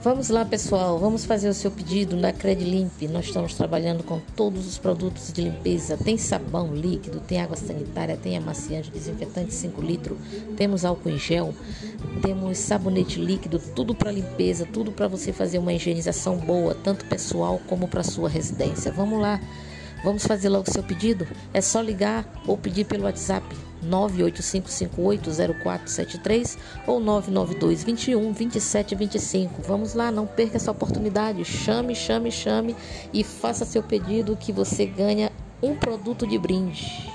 Vamos lá, pessoal, vamos fazer o seu pedido na Credlimp. Nós estamos trabalhando com todos os produtos de limpeza. Tem sabão líquido, tem água sanitária, tem amaciante, desinfetante 5 litros, temos álcool em gel, temos sabonete líquido, tudo para limpeza, tudo para você fazer uma higienização boa, tanto pessoal como para sua residência. Vamos lá. Vamos fazer logo o seu pedido? É só ligar ou pedir pelo WhatsApp 985580473 ou 992212725. Vamos lá, não perca essa oportunidade. Chame, chame, chame e faça seu pedido que você ganha um produto de brinde.